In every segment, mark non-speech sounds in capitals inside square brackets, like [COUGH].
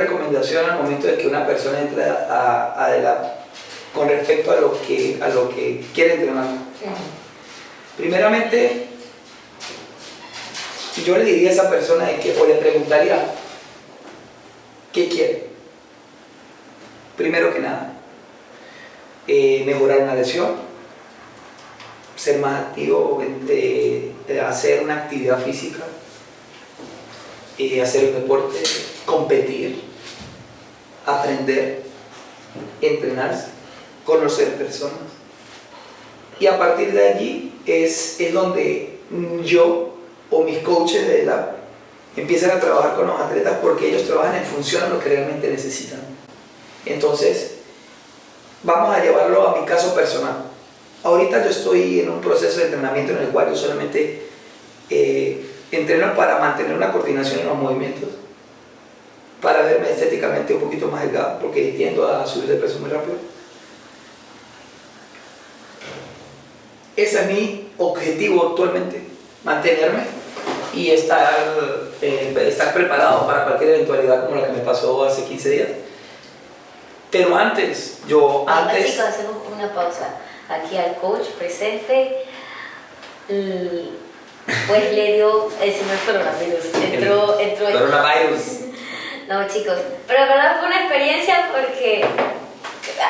recomendación al momento de que una persona entra a, a de la- con respecto a lo que, a lo que quiere entrenar. Primeramente, yo le diría a esa persona de que, o le preguntaría, ¿qué quiere? Primero que nada, eh, mejorar una lesión, ser más activo, eh, eh, hacer una actividad física, eh, hacer un deporte, competir, aprender, entrenarse, conocer personas. Y a partir de allí es, es donde yo o mis coaches de la empiezan a trabajar con los atletas porque ellos trabajan en función a lo que realmente necesitan. Entonces, vamos a llevarlo a mi caso personal. Ahorita yo estoy en un proceso de entrenamiento en el cual yo solamente eh, entreno para mantener una coordinación en los movimientos, para verme estéticamente un poquito más delgado, porque tiendo a subir de peso muy rápido. Ese es mi objetivo actualmente, mantenerme y estar, eh, estar preparado para cualquier eventualidad como la que me pasó hace 15 días. Pero antes, yo antes... chicos, hacemos una pausa. Aquí al coach presente. y, Pues le dio el señor coronavirus. Entró, entró en- Coronavirus. No, chicos. Pero de verdad fue una experiencia porque.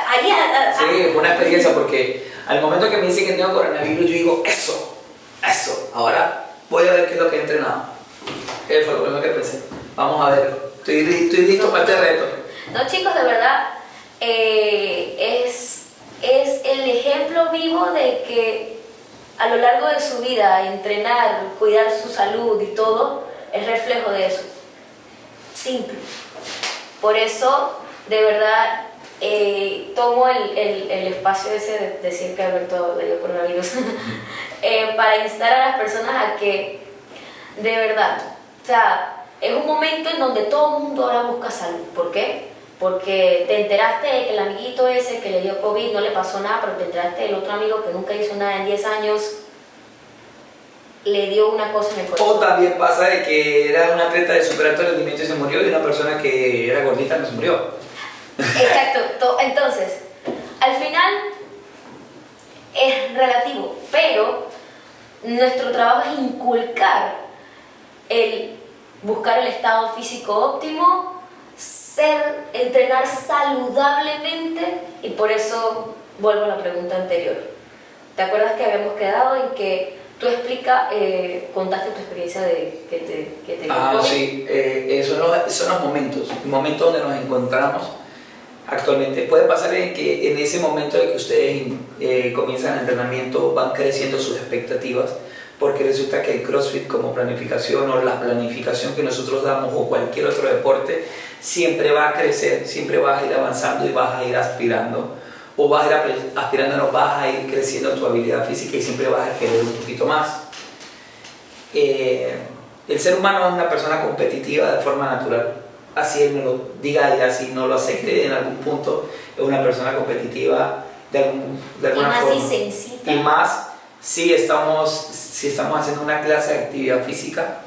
Ahí, a- a- Sí, fue una experiencia porque al momento que me dicen que tengo coronavirus, yo digo, eso, eso, ahora voy a ver qué es lo que he entrenado. ¿Qué fue lo primero que pensé? Vamos a ver, estoy, estoy listo para este reto. No, chicos, de verdad, eh, es, es el ejemplo vivo de que a lo largo de su vida, entrenar, cuidar su salud y todo, es reflejo de eso. Simple. Por eso, de verdad, eh, tomo el, el- el espacio ese de decir que Alberto le dio coronavirus [LAUGHS] eh, para instar a las personas a que, de verdad, o sea, es un momento en donde todo el mundo ahora busca salud. ¿Por qué? Porque te enteraste de que el amiguito ese que le dio COVID no le pasó nada, pero te enteraste del otro amigo que nunca hizo nada en 10 años, le dio una cosa en el O corazón. también pasa de que era un atleta de super alto rendimiento y se murió y una persona que era gordita no se murió. Exacto. To- Entonces, al final es relativo, pero nuestro trabajo es inculcar el buscar el estado físico óptimo, ser, entrenar saludablemente y por eso vuelvo a la pregunta anterior. ¿Te acuerdas que habíamos quedado en que tú explica, eh, contaste tu experiencia de que te, que te Ah, sí, eh, son, los, son los momentos, el momento donde nos encontramos actualmente. Puede pasar en que en ese momento de que ustedes eh, comienzan el entrenamiento van creciendo sus expectativas, porque resulta que el CrossFit como planificación o la planificación que nosotros damos o cualquier otro deporte siempre va a crecer, siempre vas a ir avanzando y vas a ir aspirando. O vas a ir no vas a ir creciendo tu habilidad física y siempre vas a querer un poquito más. Eh, el ser humano es una persona competitiva de forma natural. Así él me lo diga y así no lo acepte en algún punto, es una persona competitiva de, algún- de Y alguna más forma. si. Y más si estamos, si estamos haciendo una clase de actividad física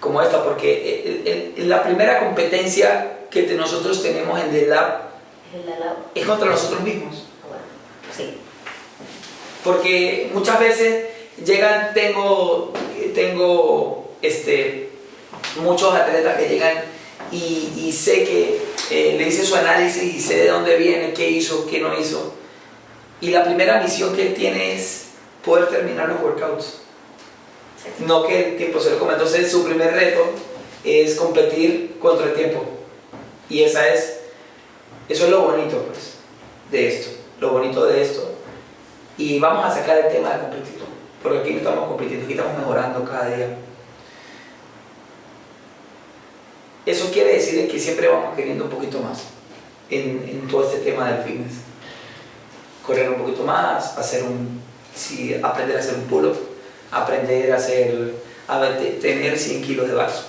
como esta, porque el- el- el- la primera competencia que nosotros tenemos en The Lab Es contra nosotros mismos. Bueno, sí. Porque muchas veces llegan, tengo, tengo este, muchos atletas que llegan y, y sé que eh, le hice su análisis y sé de dónde viene, qué hizo, qué no hizo. Y la primera misión que él tiene es poder terminar los workouts. No que el tiempo se lo coma. Entonces su primer reto es competir contra el tiempo. Y esa es, eso es lo bonito pues, de esto. Lo bonito de esto. Y vamos a sacar el tema de competir. Porque aquí no estamos compitiendo, aquí estamos mejorando cada día. Eso quiere decir que siempre vamos queriendo un poquito más en, todo este tema del fitness. Correr un poquito más, hacer un, sí, aprender a hacer un pull-up, aprender a hacer, a tener 100 kilos de vaso,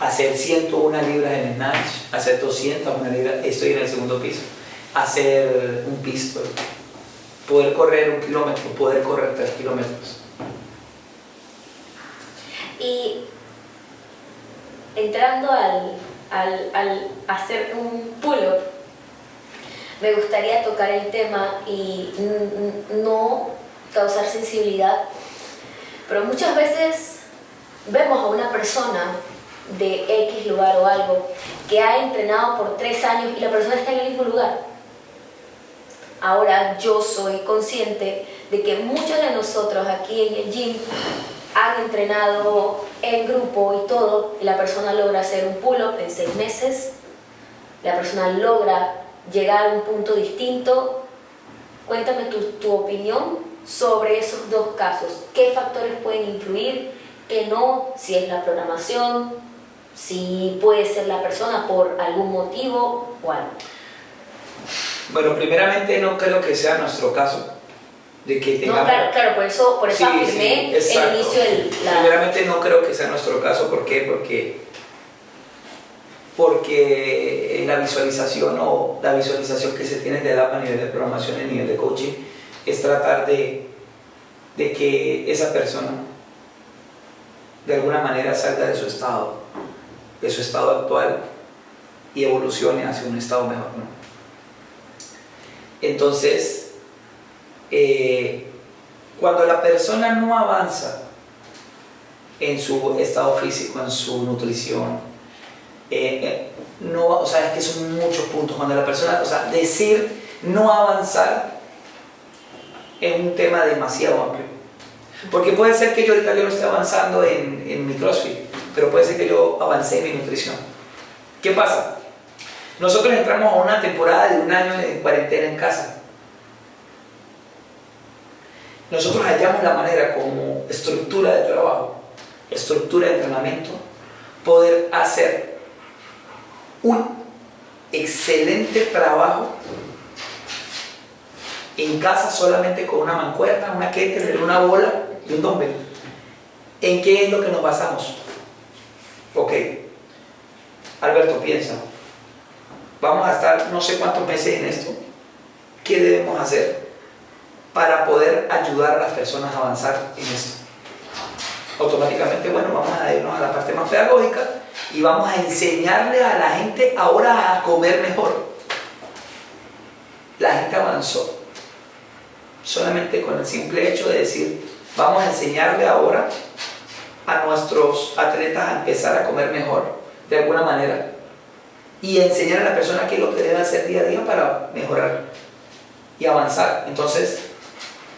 hacer 101 libras en snatch, hacer 200 una libra, estoy en el segundo piso, hacer un pistol, poder correr un kilómetro, poder correr 3 kilómetros. Y entrando al, al, al hacer un pull-up, me gustaría tocar el tema y no causar sensibilidad, pero muchas veces vemos a una persona de X lugar o algo que ha entrenado por tres años y la persona está en el mismo lugar. Ahora yo soy consciente de que muchos de nosotros aquí en el gym han entrenado en grupo y todo, y la persona logra hacer un pull-up en seis meses, la persona logra llegar a un punto distinto. Cuéntame tu, tu opinión sobre esos dos casos. ¿Qué factores pueden influir? ¿Qué no? Si es la programación, si puede ser la persona por algún motivo o algo. Bueno, primeramente no creo que sea nuestro caso. De que tengamos... No, claro, claro, por eso, por eso afirmé el inicio del... La... Primeramente no creo que sea nuestro caso, ¿por qué? Porque, porque la visualización o la visualización que se tiene de edad a nivel de programación, a nivel de coaching, es tratar de, de que esa persona de alguna manera salga de su estado, de su estado actual y evolucione hacia un estado mejor. Entonces, eh, cuando la persona no avanza en su estado físico, en su nutrición, eh, eh, no, o sea, es que son muchos puntos. Cuando la persona, o sea, decir no avanzar es un tema demasiado amplio. Porque puede ser que yo ahorita yo no esté avanzando en, en mi CrossFit, pero puede ser que yo avancé en mi nutrición. ¿Qué pasa? Nosotros entramos a una temporada de un año de cuarentena en casa. Nosotros hallamos la manera como estructura de trabajo, estructura de entrenamiento, poder hacer un excelente trabajo en casa solamente con una mancuerna, una kettlebell, una bola y un dumbbell. ¿En qué es lo que nos basamos? Ok, Alberto piensa, vamos a estar no sé cuántos meses en esto. ¿Qué debemos hacer para poder ayudar a las personas a avanzar en esto? Automáticamente, bueno, vamos a irnos a la parte más pedagógica y vamos a enseñarle a la gente ahora a comer mejor. La gente avanzó solamente con el simple hecho de decir, vamos a enseñarle ahora a nuestros atletas a empezar a comer mejor, de alguna manera, y enseñar a la persona qué es lo que debe hacer día a día para mejorar y avanzar. Entonces,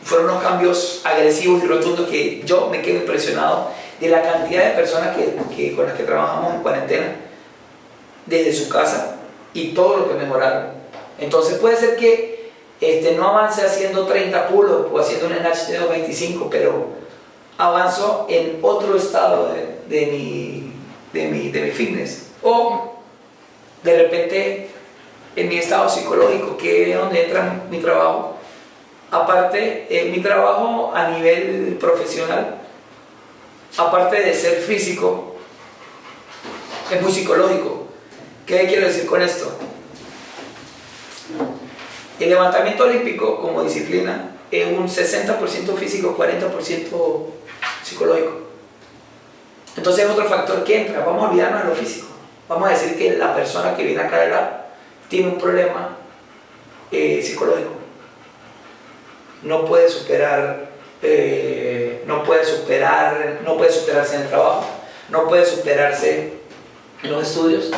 fueron unos cambios agresivos y rotundos que yo me quedo impresionado de la cantidad de personas que, con las que trabajamos en cuarentena, desde su casa, y todo lo que mejoraron. Entonces puede ser que este, no avance haciendo 30 pulos o haciendo un snatch de 25, pero avanzo en otro estado de, de, mi, de, mi, de mi fitness. O de repente en mi estado psicológico, que es donde entra mi trabajo. Aparte, en mi trabajo a nivel profesional, aparte de ser físico, es muy psicológico. ¿Qué quiero decir con esto? El levantamiento olímpico como disciplina es un 60% físico, 40% psicológico. Entonces es otro factor que entra. Vamos a olvidarnos de lo físico vamos a decir que la persona que viene acá de la tiene un problema eh, psicológico. No puede superar, eh, no puede superar, no puede superarse en el trabajo, no puede superarse en los estudios,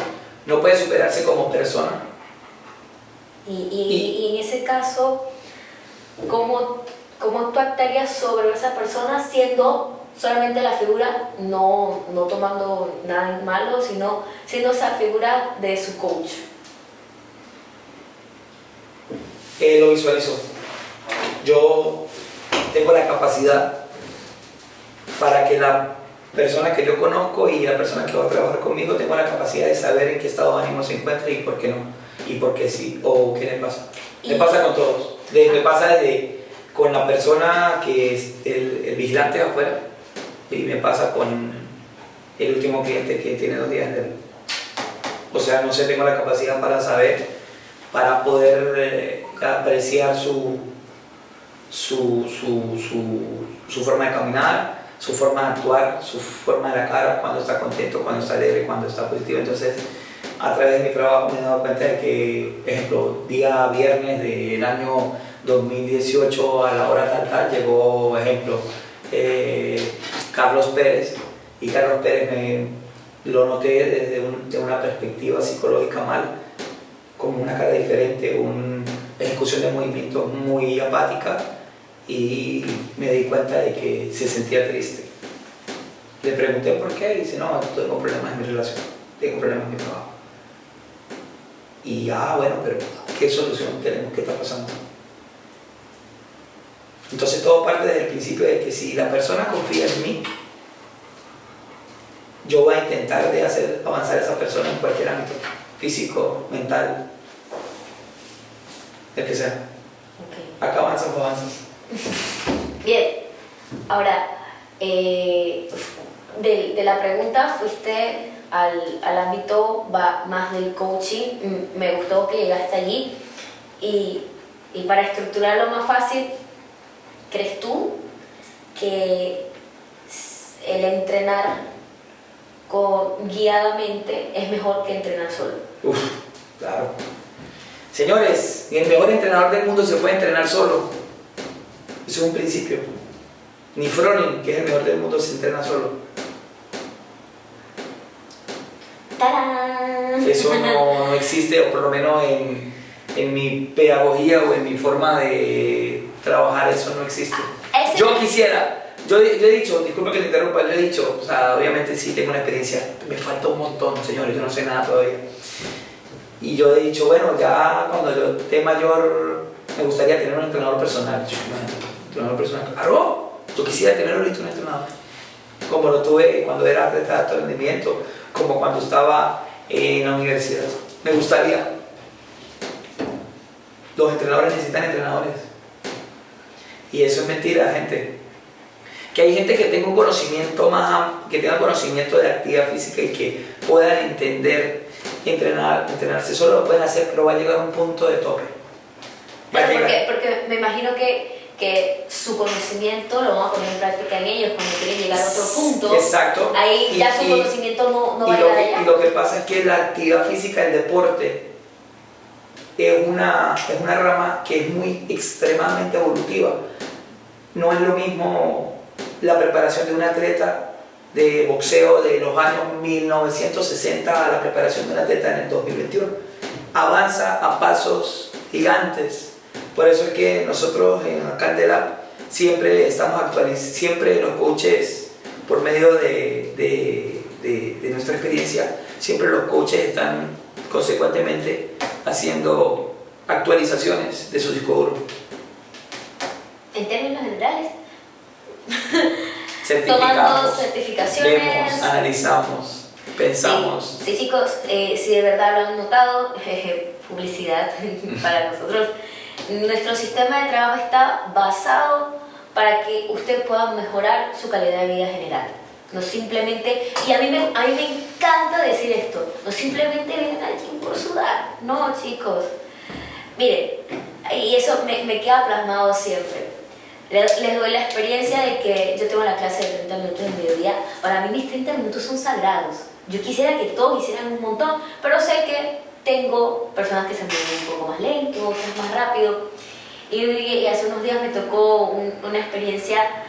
no puede superarse como persona. Y, y, y en ese caso, ¿cómo, ¿cómo tú actuarías sobre esa persona siendo solamente la figura, no, no tomando nada malo, sino siendo esa figura de su coach. Él lo visualizó. Yo tengo la capacidad para que la persona que yo conozco y la persona que va a trabajar conmigo tengo la capacidad de saber en qué estado de ánimo se encuentra y por qué no, y por qué sí, o qué le pasa. Me pasa con todos. me pasa desde con la persona que es el, el vigilante afuera, y me pasa con el último cliente que tiene dos días de... O sea, no sé, tengo la capacidad para saber, para poder eh, apreciar su, su, su, forma de caminar, su forma de actuar, su forma de la cara, cuando está contento, cuando está alegre, cuando está positivo. Entonces, a través de mi trabajo me he dado cuenta de que, ejemplo, día viernes del año 2018 a la hora tal tal llegó, ejemplo, eh, Carlos Pérez y Carlos Pérez me lo noté desde una perspectiva psicológica mal, como una cara diferente, una ejecución de movimientos muy apática y me di cuenta de que se sentía triste. Le pregunté por qué y dice, no, tengo problemas en mi relación, tengo problemas en mi trabajo. Y, ah, bueno, pero ¿qué solución tenemos? ¿Qué está pasando? Entonces todo parte desde el principio de que si la persona confía en mí, yo voy a intentar de hacer avanzar a esa persona en cualquier ámbito, físico, mental, el que sea. Acá avanzas o avanzas. [LAUGHS] Bien, ahora, eh, de, la pregunta fuiste al, al ámbito más del coaching, mm, me gustó que llegaste allí y, y para estructurarlo más fácil, ¿crees tú que el entrenar con, guiadamente es mejor que entrenar solo? Uf, claro. Señores, el mejor entrenador del mundo se puede entrenar solo. Eso es un principio. Ni Froning, que es el mejor del mundo, se entrena solo. Eso no, existe, o por lo menos en, en, mi pedagogía o en mi forma de trabajar, eso no existe. Yo quisiera, yo, yo, he dicho, disculpa que te interrumpa, yo he dicho, o sea, obviamente sí tengo una experiencia, me falta un montón, señores, yo no sé nada todavía. Y yo he dicho, bueno, ya cuando yo esté mayor, me gustaría tener un entrenador personal. Yo, un entrenador personal, claro, yo quisiera tener ahorita un entrenador. Como lo tuve cuando era atleta de alto rendimiento, como cuando estaba en la universidad. Me gustaría. Los entrenadores necesitan entrenadores. Y eso es mentira, gente. Que hay gente que tenga un conocimiento más, que tenga conocimiento de actividad física y que puedan entender y entrenar, entrenarse solo lo pueden hacer, pero va a llegar a un punto de tope. porque, porque me imagino que que su conocimiento lo van a poner en práctica en ellos cuando quieren llegar a otro punto. Exacto. Ahí ya su conocimiento no, no va a llegar allá. Y lo que pasa es que la actividad física, el deporte, es una, es una rama que es muy extremadamente evolutiva. No es lo mismo la preparación de un atleta de boxeo de los años 1960 a la preparación de un atleta en el 2021. Avanza a pasos gigantes por eso es que nosotros en Candela siempre estamos actualizando, siempre los coaches, por medio de, de, de, nuestra experiencia, siempre los coaches están consecuentemente haciendo actualizaciones de su disco duro. En términos generales, [LAUGHS] tomando certificaciones, vemos, analizamos, pensamos. Sí, chicos, eh, si de verdad lo han notado, [LAUGHS] publicidad [LAUGHS] para nosotros. Nuestro sistema de trabajo está basado para que usted pueda mejorar su calidad de vida general. No simplemente, y a mí me, a mí me encanta decir esto, no simplemente vienen aquí por sudar, no chicos. Miren, y eso me, me queda plasmado siempre. Les, doy la experiencia de que yo tengo la clase de 30 minutos de mediodía. Para mí mis 30 minutos son sagrados. Yo quisiera que todos hicieran un montón, pero sé que tengo personas que se mueven un poco más lento, otras más rápido. Y, hace unos días me tocó una experiencia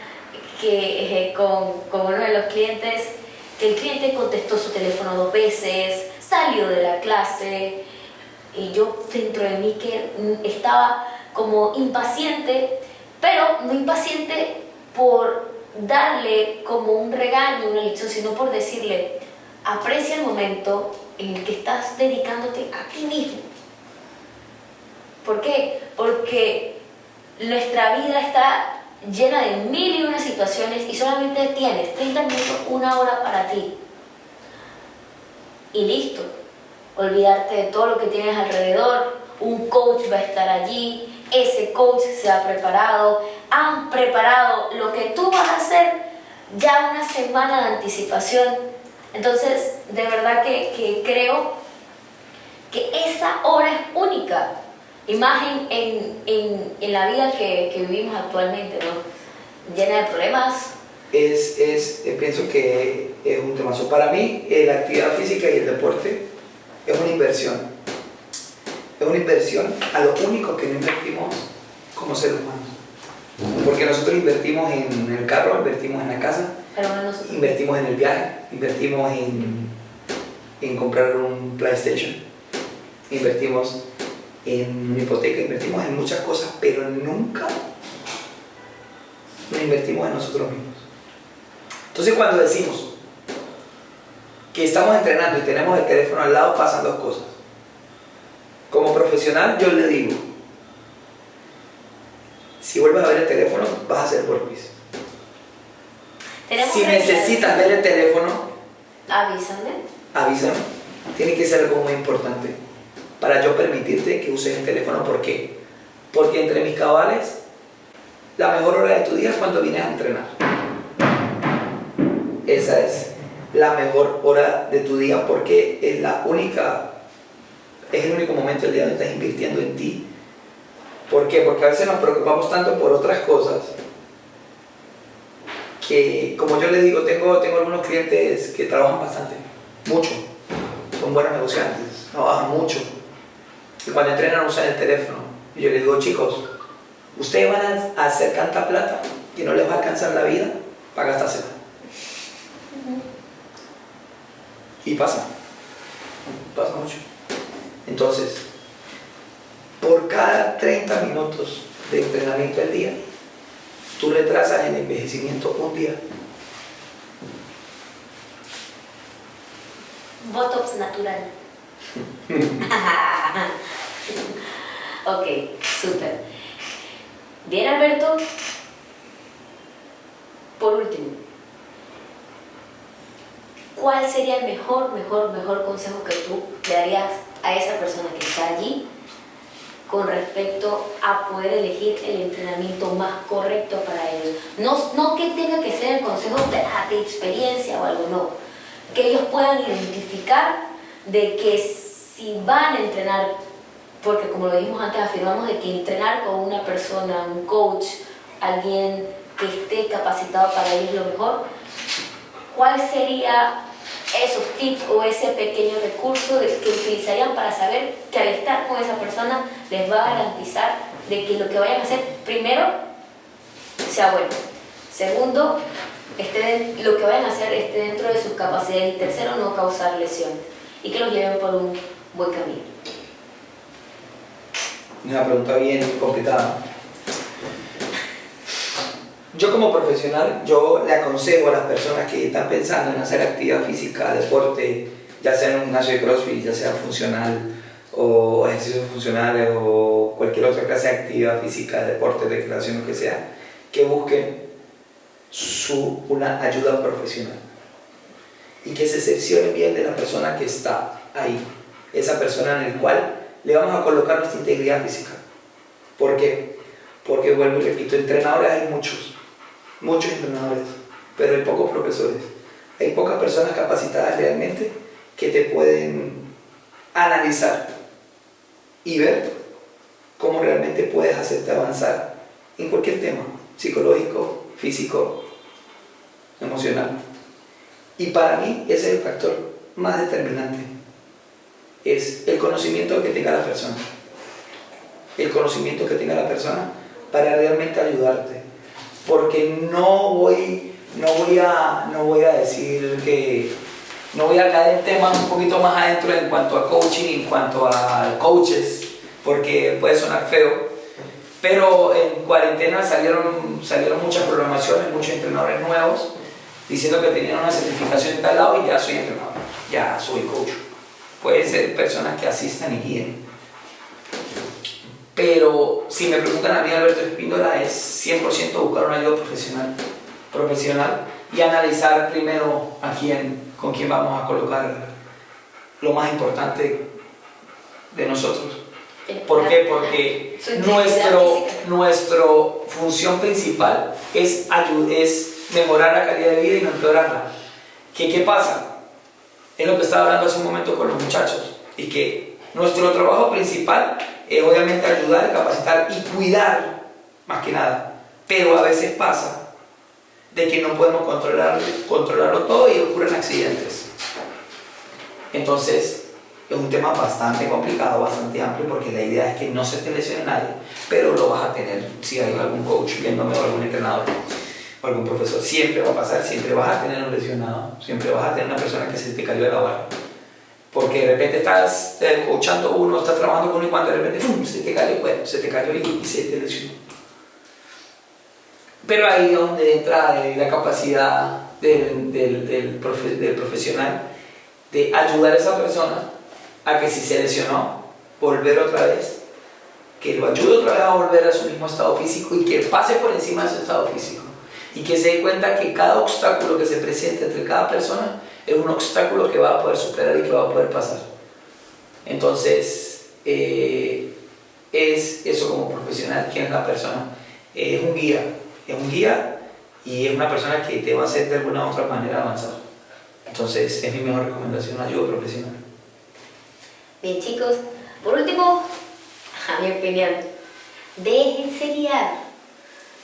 que, eh, con, con uno de los clientes, que el cliente contestó su teléfono dos veces, salió de la clase y yo dentro de mí que estaba como impaciente, pero no impaciente por darle como un regaño, una lección, sino por decirle, aprecia el momento, en el que estás dedicándote a ti mismo. ¿Por qué? Porque nuestra vida está llena de mil y una situaciones y solamente tienes 30 minutos, una hora para ti. Y listo. Olvidarte de todo lo que tienes alrededor. Un coach va a estar allí. Ese coach se ha preparado. Han preparado lo que tú vas a hacer ya una semana de anticipación entonces, de verdad que, creo que esa hora es única, imagen en, la vida que, vivimos actualmente, ¿no? Llena de problemas. Es, es, eh, pienso que es un tema. Para mí, eh, la actividad física y el deporte es una inversión. Es una inversión a lo único que no invertimos como seres humanos. Porque nosotros invertimos en el carro, invertimos en la casa, invertimos en el viaje, invertimos en, en comprar un PlayStation, invertimos en una hipoteca, invertimos en muchas cosas, pero nunca nos invertimos en nosotros mismos. Entonces cuando decimos que estamos entrenando y tenemos el teléfono al lado, pasan dos cosas. Como profesional yo le digo, si vuelves a ver el teléfono, vas a hacer burpees. Si necesitas ver el teléfono, avísame. Avísame. Tiene que ser algo muy importante para yo permitirte que uses el teléfono. ¿Por qué? Porque entre mis cabales, la mejor hora de tu día es cuando vienes a entrenar. Esa es la mejor hora de tu día porque es la única, es el único momento del día donde estás invirtiendo en ti. ¿Por qué? Porque a veces nos preocupamos tanto por otras cosas que, como yo les digo, tengo, tengo algunos clientes que trabajan bastante, mucho, son buenos negociantes, trabajan mucho. Cuando entrenan usan el teléfono. Yo les digo, chicos, ustedes van a hacer tanta plata que no les va a alcanzar la vida para gastársela. Y pasa, pasa mucho. Entonces, por cada 30 minutos de entrenamiento al día, tú retrasas el envejecimiento un día. Botox natural. [LAUGHS] ok, súper. Bien, Alberto. Por último, ¿cuál sería el mejor, mejor, mejor consejo que tú le darías a esa persona que está allí con respecto a poder elegir el entrenamiento más correcto para ellos. No, no que tenga que ser el consejo de, ah, de experiencia o algo, no. Que ellos puedan identificar de que si van a entrenar, porque como lo dijimos antes, afirmamos de que entrenar con una persona, un coach, alguien que esté capacitado para ellos lo mejor, ¿cuál sería esos tips o ese pequeño recurso que utilizarían para saber que al estar con esa persona les va a garantizar de que lo que vayan a hacer primero sea bueno. Segundo, esté, lo que vayan a hacer esté dentro de sus capacidades. Y tercero, no causar lesiones y que los lleven por un buen camino. Una pregunta bien complicada. Yo como profesional, yo le aconsejo a las personas que están pensando en hacer actividad física, deporte, ya sea en un gimnasio de CrossFit, ya sea funcional o ejercicios funcionales o cualquier otra clase de actividad física, deporte, recreación, lo que sea, que busquen su, una ayuda profesional y que se cerciore bien de la persona que está ahí, esa persona en el cual le vamos a colocar nuestra integridad física. ¿Por qué? Porque vuelvo y repito, entrenadores hay muchos, muchos entrenadores, pero hay pocos profesores. Hay pocas personas capacitadas realmente que te pueden analizar y ver cómo realmente puedes hacerte avanzar en cualquier tema, psicológico, físico, emocional. Y para mí ese es el factor más determinante. Es el conocimiento que tenga la persona. El conocimiento que tenga la persona para realmente ayudarte porque no voy, no voy, a, no voy a decir que no voy a caer en temas un poquito más adentro en cuanto a coaching, en cuanto a coaches, porque puede sonar feo. Pero en cuarentena salieron, salieron muchas programaciones, muchos entrenadores nuevos, diciendo que tenían una certificación en tal lado y ya soy entrenador, ya soy coach. Pueden ser personas que asistan y guíen. Pero si me preguntan a mí, Alberto Espíndola, es 100% buscar una ayuda profesional, profesional y analizar primero a quién, con quién vamos a colocar lo más importante de nosotros. ¿Por qué? Porque nuestro, nuestra función principal es, es mejorar la calidad de vida y no empeorarla. ¿Qué, ¿Qué pasa? Es lo que estaba hablando hace un momento con los muchachos. Y que nuestro trabajo principal es obviamente ayudar, capacitar y cuidar, más que nada. Pero a veces pasa de que no podemos controlar, controlarlo todo y ocurren accidentes. Entonces, es un tema bastante complicado, bastante amplio, porque la idea es que no se te lesione nadie, pero lo vas a tener si hay algún coach viéndome o algún entrenador algún profesor. Siempre va a pasar, siempre vas a tener un lesionado, siempre vas a tener una persona que se te cayó de la barra. Porque de repente estás eh, coachando uno, estás trabajando con uno y cuando de repente ¡fum! se te cayó, bueno, se te cayó y, y se te lesionó. Pero ahí es donde entra eh, la capacidad del, del, del, del profesional de ayudar a esa persona a que si se lesionó, volver otra vez, que lo ayude otra vez a volver a su mismo estado físico y que pase por encima de su estado físico. Y que se dé cuenta que cada obstáculo que se presente entre cada persona es un obstáculo que va a poder superar y que va a poder pasar. Entonces, eh, es eso como profesional, quién es la persona. es un guía, es un guía y es una persona que te va a hacer de alguna u otra manera avanzar. Entonces, es mi mejor recomendación, ayuda profesional. Bien chicos, por último, a mi opinión, déjense guiar.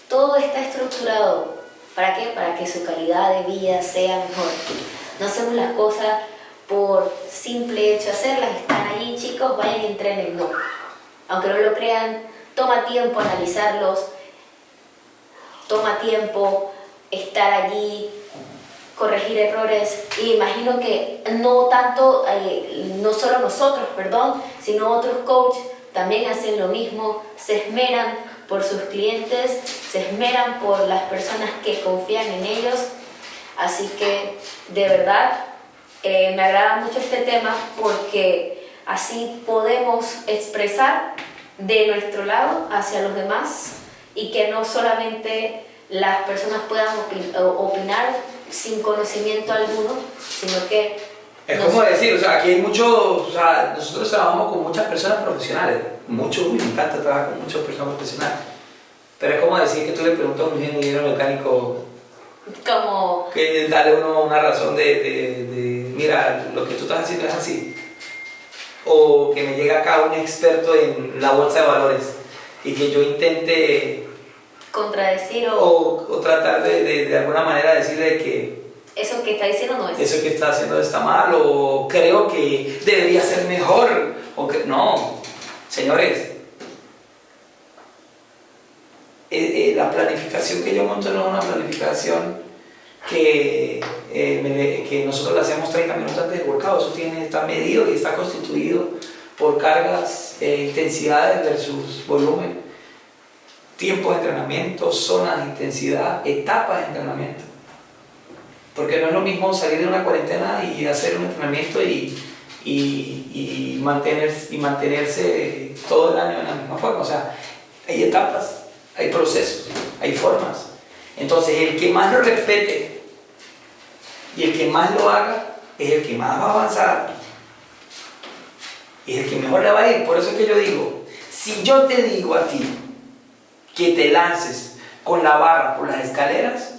Todo está estructurado. ¿Para qué? Para que su calidad de vida sea mejor. No hacemos las cosas por simple hecho hacerlas. Están allí chicos, vayan y entrenen. No. Aunque no lo crean, toma tiempo analizarlos. Toma tiempo estar allí, corregir errores y imagino que no tanto, eh, no solo nosotros, perdón, sino otros coaches también hacen lo mismo, se esmeran por sus clientes, se esmeran por las personas que confían en ellos, así que de verdad eh, me agrada mucho este tema porque así podemos expresar de nuestro lado hacia los demás y que no solamente las personas puedan opinar sin conocimiento alguno, sino que... Es como decir, o sea, aquí hay muchos, o sea, nosotros trabajamos con muchas personas profesionales, mucho, me encanta trabajar con muchas personas profesionales, pero es como decir que tú le preguntas a un ingeniero mecánico como... Que darle uno una razón de, de, de, mira, lo que tú estás haciendo es así. O que me llega acá un experto en la bolsa de valores y que yo intente contradecir o... O, tratar de, de, de, alguna manera decirle que... Eso que está diciendo no es. Eso que está haciendo está mal o creo que debería ser mejor. O que, no, señores. Eh, eh, la planificación que yo monto no es una planificación que, eh, que nosotros la hacemos 30 minutos antes del workout. Eso tiene, está medido y está constituido por cargas, intensidades versus volumen tiempos de entrenamiento, zonas de intensidad, etapas de entrenamiento. Porque no es lo mismo salir de una cuarentena y hacer un entrenamiento y, y, y, mantenerse, y mantenerse todo el año en la misma forma. O sea, hay etapas, hay procesos, hay formas. Entonces, el que más lo respete y el que más lo haga es el que más va a avanzar y es el que mejor le va a ir. Por eso es que yo digo, si yo te digo a ti, que te lances con la barra por las escaleras,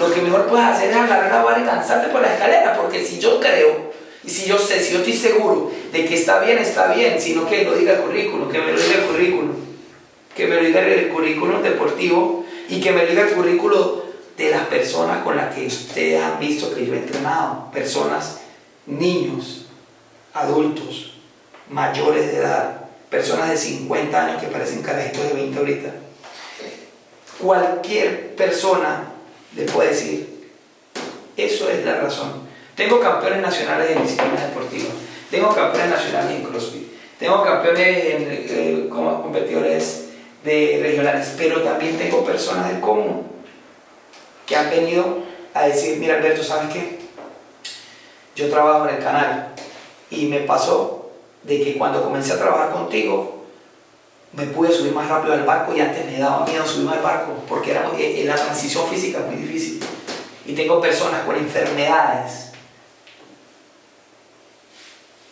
lo que mejor puedes hacer es agarrar la barra y lanzarte por la escalera, porque si yo creo, y si yo sé, si yo estoy seguro de que está bien, está bien, sino que lo diga el currículum, que me lo diga el currículum, que me lo diga el currículum deportivo y que me lo diga el currículum de las personas con las que ustedes han visto que yo he entrenado, personas, niños, adultos, mayores de edad, personas de 50 años que parecen carajitos de 20 ahorita. Cualquier persona le puede decir, eso es la razón. Tengo campeones nacionales en disciplinas deportivas, tengo campeones nacionales en CrossFit, tengo campeones en, eh, como competidores de regionales, pero también tengo personas del común que han venido a decir, mira Alberto, ¿sabes qué? Yo trabajo en el canal y me pasó de que cuando comencé a trabajar contigo, me pude subir más rápido al barco y antes me daba miedo subirme al barco porque era, eh, la transición física es muy difícil. Y tengo personas con enfermedades,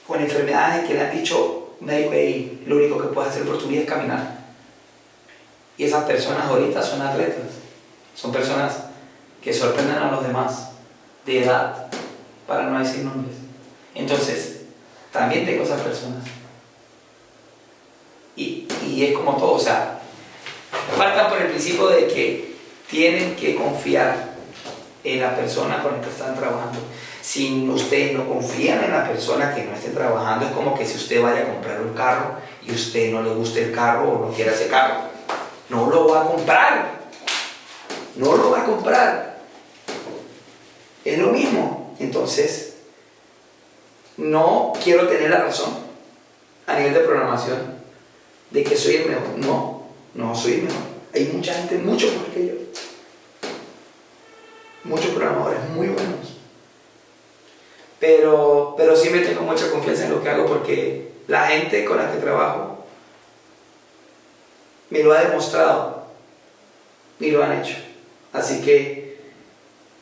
con enfermedades que le han dicho, médico, hey, lo único que puedes hacer por tu vida es caminar. Y esas personas ahorita son atletas, son personas que sorprenden a los demás de edad, para no decir nombres. Entonces, también tengo esas personas. Y, es como todo, o sea, partan por el principio de que tienen que confiar en la persona con la que están trabajando. si ustedes no confían en la persona que no esté trabajando, es como que si usted vaya a comprar un carro y usted no le guste el carro o no quiera ese carro, no lo va a comprar. No lo va a comprar. Es lo mismo. Entonces, no quiero tener la razón a nivel de programación de que soy el mejor. No, no soy el mejor. Hay mucha gente mucho mejor que yo. Muchos programadores muy buenos. Pero, pero me tengo mucha confianza en lo que hago porque la gente con la que trabajo me lo ha demostrado y lo han hecho. Así que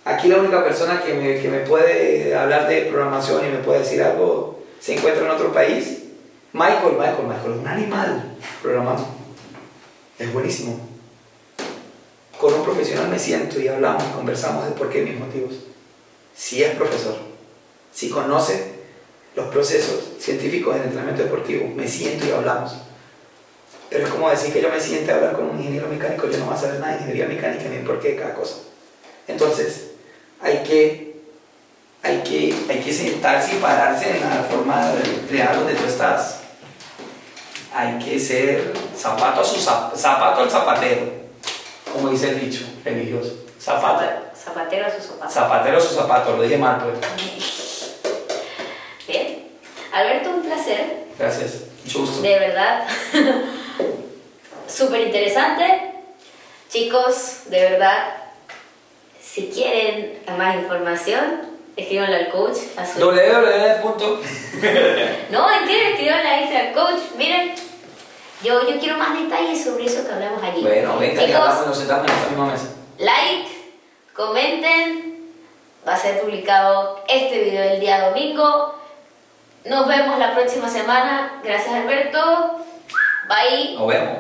aquí la única persona que me, que me puede hablar de programación y me puede decir algo se encuentra en otro país. Michael, Michael, Michael, un animal programando. Es buenísimo. Con un profesional me siento y hablamos, conversamos de por qué mis motivos. Si es profesor si conoce los procesos científicos del entrenamiento deportivo, me siento y hablamos. Pero es como decir que yo me siento a hablar con un ingeniero mecánico, yo no voy a saber nada de ingeniería mecánica ni por qué cada cosa. Entonces, hay que, hay que, hay que sentarse y pararse en la forma real donde tú estás. Hay que ser zapato a su zapato al zapatero, como dice el dicho religioso. Zapato. Zapatero a su zapato. Zapatero a su zapato, lo dije mal pues. Alberto, un placer. Gracias, mucho gusto. De verdad, [LAUGHS] súper interesante. Chicos, de verdad, si quieren más información, escríbanle al coach. A su... www. [LAUGHS] no, entienden, escríbanle al coach. Miren, yo, yo quiero más detalles sobre eso que hablamos allí. Bueno, venga, Chicos, nos sentamos en esta misma mesa. Like, comenten. Va a ser publicado este video el día domingo. Nos vemos la próxima semana. Gracias Alberto. Bye. Nos vemos.